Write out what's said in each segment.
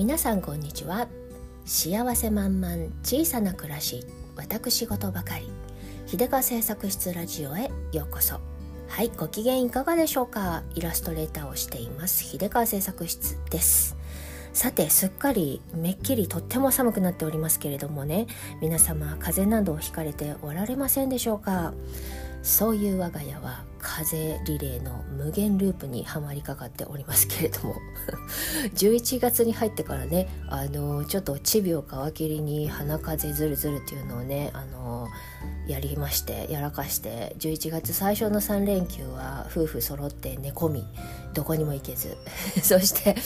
皆さんこんにちは。幸せ満々小さな暮らし私事ばかり。秀川製作室ラジオへようこそ。はいご機嫌いかがでしょうか？イラストレーターをしています秀川製作室です。さてすっかりめっきりとっても寒くなっておりますけれどもね。皆様風邪などをひかれておられませんでしょうか？そういう我が家は風リレーの無限ループにはまりかかっておりますけれども。11月に入ってからねあのちょっとちびを皮切りに鼻風ずるずるっていうのをねあのやりましてやらかして11月最初の3連休は夫婦揃って寝込みどこにも行けず。そして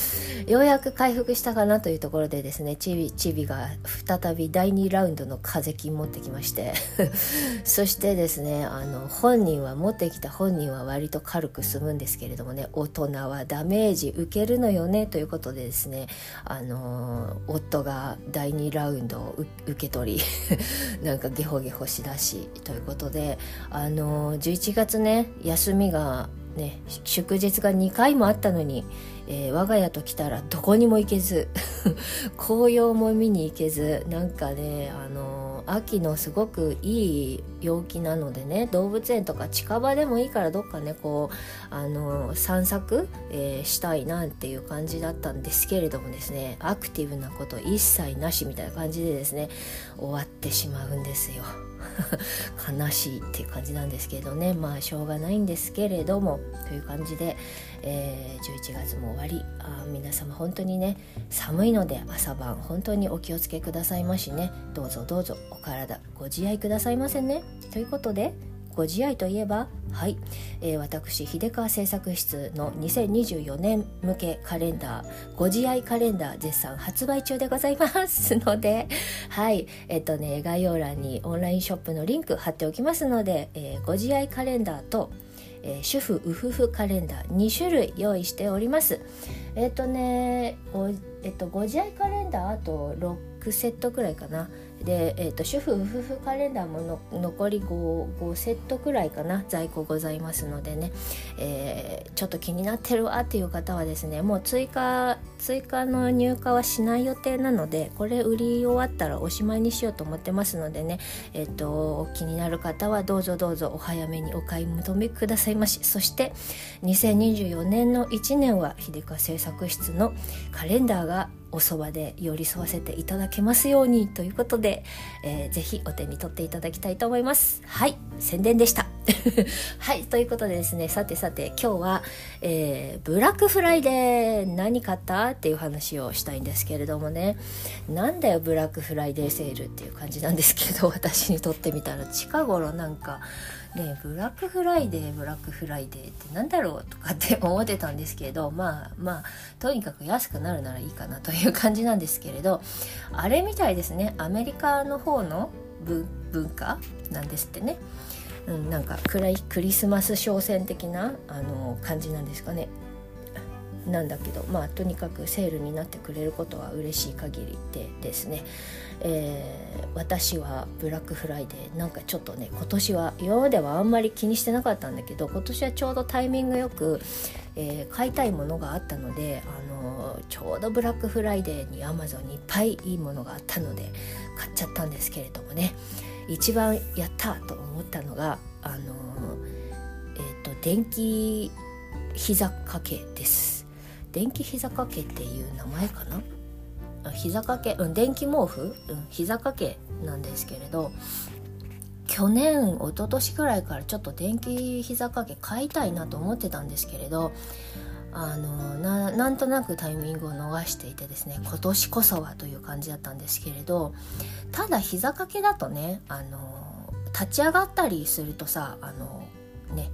ようやく回復したかなというところでですねちびちびが再び第2ラウンドの風邪菌持ってきまして。そしてですねあの本人は持ってきた本本人は割と軽く済むんですけれどもね大人はダメージ受けるのよねということでですねあの夫が第2ラウンドを受け取り なんかゲホゲホしだしということであの11月ね休みがね祝日が2回もあったのに、えー、我が家と来たらどこにも行けず 紅葉も見に行けずなんかねあの秋のすごくいい陽気なのでね動物園とか近場でもいいからどっかねこうあの散策、え、したいなっていう感じだったんですけれどもですねアクティブなこと一切なしみたいな感じでですね終わってしまうんですよ。悲しいっていう感じなんですけどね。まあしょうがないんですけれどもという感じで、えー、11月も終わりあ皆様本当にね寒いので朝晩本当にお気をつけくださいましね。どうぞどうぞお体ご自愛くださいませね。ということでご自愛といえばはい、えー、私秀川製作室の2024年向けカレンダーご自愛カレンダー絶賛発売中でございますので はい。えっ、とね概要欄にオンラインショップのリンク貼っておきますので、えー、ご自愛カレンダーとえー、主婦うふふカレンダー2種類用意しております。えっ、ー、とねご,、えーと、ご自愛カレンダーあと6セットくらいかな。で、えーと、主婦夫婦カレンダーもの残り 5, 5セットくらいかな。在庫ございますのでね、えー、ちょっと気になってるわっていう方はですねもう追加追加の入荷はしない予定なのでこれ売り終わったらおしまいにしようと思ってますのでね。えっ、ー、と気になる方はどうぞどうぞお早めにお買い求めくださいまし。そして2024年の1年は秀川製作室のカレンダーがおそばで寄り添わせていただけますようにということで、えー、ぜひお手に取っていただきたいと思います。はい宣伝でした。はいということでですねさてさて今日は、えー、ブラックフライデー何買ったっていう話をしたいんですけれどもね。なんだよブラックフライデーセールっていう感じなんですけど 私にとってみたら近頃なんかねブラックフライデーブラックフライデーって何だろうとかって思ってたんですけど まあまあとにかく安くなるならいいかなという感じなんですけれどあれみたいですねアメリカの方の文化なんですってね。うん、なんか暗いクリスマス商戦的なあの感じなんですかねなんだけどまあとにかくセールになってくれることは嬉しい限りでですね、えー、私はブラックフライデー。なんかちょっとね今年は今まではあんまり気にしてなかったんだけど今年はちょうどタイミングよく、えー、買いたいものがあったので、あのー、ちょうどブラックフライデーにアマゾンにいっぱいいいものがあったので買っちゃったんですけれどもね。一番やったと思ったのがあのえっ、と電気膝掛けです。電気膝掛けっていう名前かな？膝掛け、うん、電気毛布、うん、膝掛けなんですけれど去年一昨年くらいからちょっと電気膝掛け買いたいなと思ってたんですけれどあのなんとなくタイミングを逃していてですね今年こそはという感じだったんですけれどただ膝掛けだとねあの立ち上がったりするとさあのね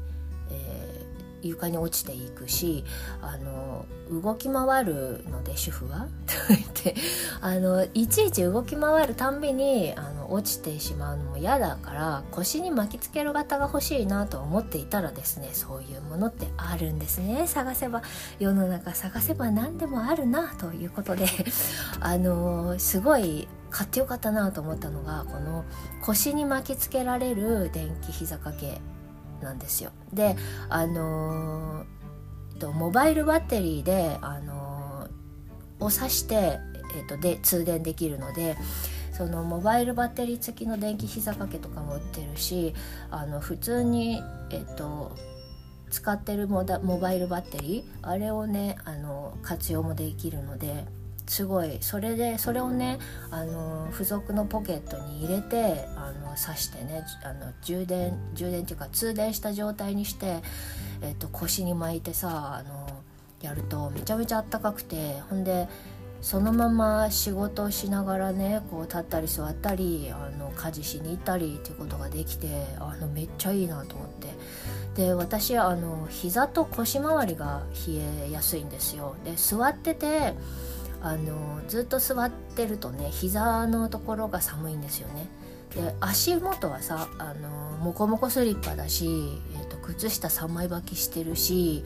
床に落ちていくしあの動き回るので主婦は？と言ってあのいちいち動き回るたんびにあの落ちてしまうのも嫌だから腰に巻きつける型が欲しいなと思っていたらですねそういうものってあるんですね。探せば世の中探せば何でもあるなということで あのすごい買ってよかったなと思ったのがこの腰に巻きつけられる電気膝掛けなんですよ。であのー、モバイルバッテリーで、あのー、を挿して、えーと、で通電できるのでそのモバイルバッテリー付きの電気膝掛けとかも売ってるしあの普通に、えーと、使ってるモバイルバッテリーあれをねあの活用もできるのですごい。それでそれをねあの付属のポケットに入れてあの挿してねあの充電充電っていうか通電した状態にして、えーと、腰に巻いてさあのやるとめちゃめちゃあったかくてほんでそのまま仕事をしながらねこう立ったり座ったりあの家事しに行ったりっていうことができてあのめっちゃいいなと思って。で私あの膝と腰周りが冷えやすいんですよ。で座っててあのずっと座ってるとね膝のところが寒いんですよね。で足元はさあのモコモコスリッパだし、えーと、靴下3枚履きしてるし、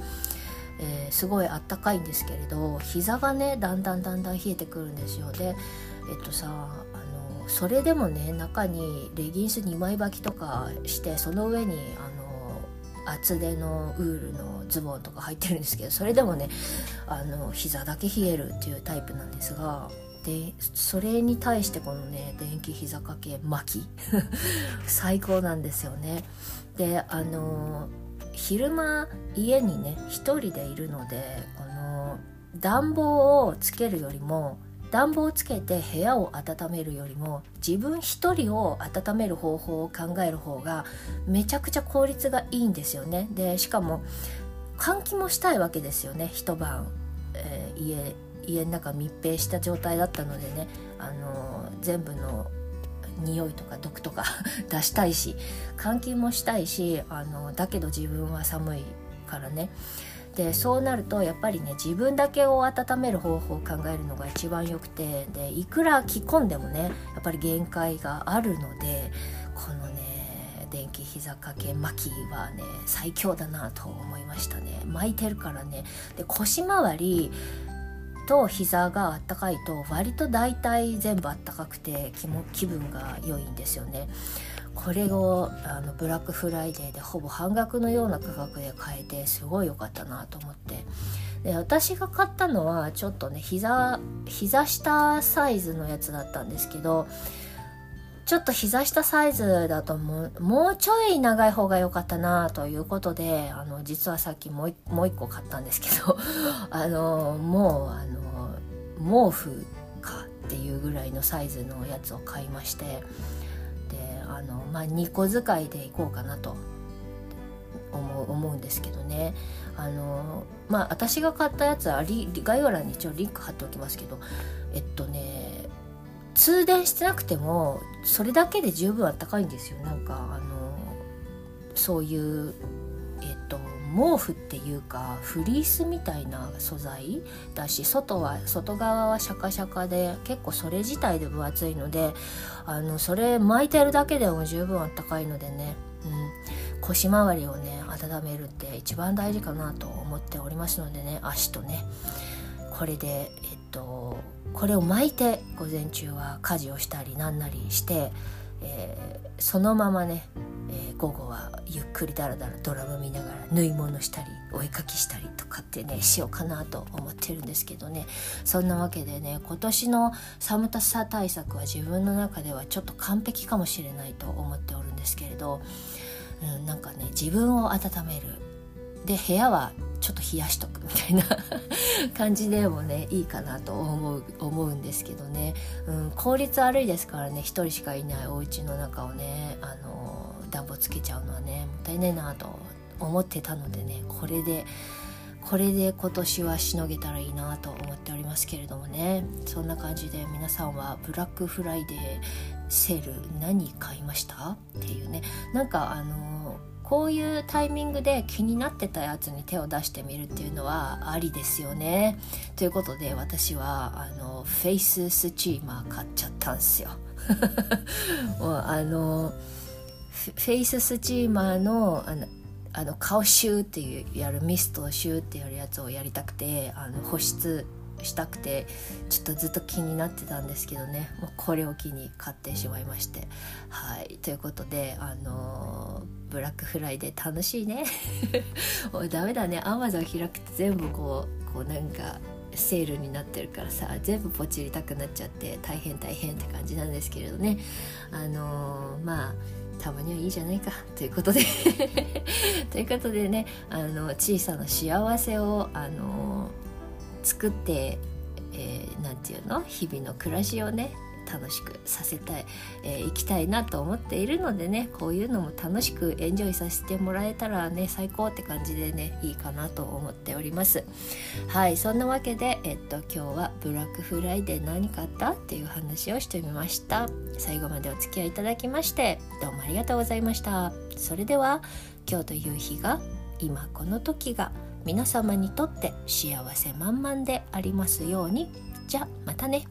えー、すごいあったかいんですけれど膝がねだんだんだんだん冷えてくるんですよ。でえっ、とさあのそれでもね中にレギンス2枚履きとかしてその上にあの厚手のウールのズボンとか履いてるんですけどそれでもねあの膝だけ冷えるっていうタイプなんですがでそれに対してこのね電気膝掛け巻き。最高なんですよね。であの昼間家にね1人でいるのでこの暖房をつけるよりも暖房をつけて部屋を温めるよりも自分一人を温める方法を考える方がめちゃくちゃ効率がいいんですよね。でしかも換気もしたいわけですよね。一晩、えー、家家の中密閉した状態だったのでね、あのー、全部の匂いとか毒とか 出したいし換気もしたいし、あのー、だけど自分は寒いからね。でそうなるとやっぱりね自分だけを温める方法を考えるのが一番よくてでいくら着込んでもねやっぱり限界があるのでこのね電気膝掛け巻きはね最強だなと思いましたね。巻いてるからね。で腰回りと膝があったかいと割と大体全部あったかくて気も気分が良いんですよね。これをあのブラックフライデーでほぼ半額のような価格で買えてすごい良かったなと思って。で私が買ったのはちょっとね膝膝下サイズのやつだったんですけどちょっと膝下サイズだともうもうちょい長い方が良かったなということであの実はさっきもうもう一個買ったんですけど あのもうあの毛布かっていうぐらいのサイズのやつを買いましてあのまあ2個使いでいこうかなと。思う思うんですけどね。あのまあ私が買ったやつは概要欄に一応リンク貼っておきますけどえっとね通電してなくてもそれだけで十分あったかいんですよ。なんかあのそういうえっと毛布っていうかフリースみたいな素材だし外は外側はシャカシャカで結構それ自体で分厚いのであのそれ巻いてるだけでも十分あったかいのでね、うん、腰回りをね温めるって一番大事かなと思っておりますのでね足とね。これでえっとこれを巻いて午前中は家事をしたりなんなりして、えー、そのままね、ー、午後はゆっくりだらだらドラム見ながら縫い物したりお絵かきしたりとかってねしようかなと思ってるんですけどね。そんなわけでね今年の寒さ対策は自分の中ではちょっと完璧かもしれないと思っておるんですけれど、うん、なんかね自分を温める。で部屋はちょっと冷やしとくみたいな 感じでもねいいかなと思う思うんですけどね、うん、効率悪いですからね1人しかいないお家の中をねあの暖房つけちゃうのはねもったいないなと思ってたのでねこれでこれで今年はしのげたらいいなと思っておりますけれどもねそんな感じで皆さんはブラックフライデーセール何買いました？っていうねなんかあのこういうタイミングで気になってたやつに手を出してみるっていうのはありですよね。ということで私はあのフェイススチーマー買っちゃったんすよ。もうあのフェイススチーマーのあのあの顔シューっていうやるミストをシューってやるやつをやりたくてあの保湿したくてちょっとずっと気になってたんですけどね。もうこれを機に買ってしまいましてはい。ということであのー、ブラックフライで楽しいね。もうダメだね。アマゾン開くと全部こうこうなんかセールになってるからさ全部ポチりたくなっちゃって大変大変って感じなんですけれどね。あのー、まあたまにはいいじゃないか。ということで。ということでねあの小さな幸せをあの作って何、えー、て言うの？日々の暮らしをね楽しくさせたい、えー、行きたいなと思っているのでねこういうのも楽しくエンジョイさせてもらえたらね最高って感じでねいいかなと思っております。はいそんなわけでえっと今日はブラックフライデー何買ったっていう話をしてみました。最後までお付き合いいただきましてどうもありがとうございました。それでは今日という日が今この時が皆様にとって幸せ満々でありますように。じゃあまたね。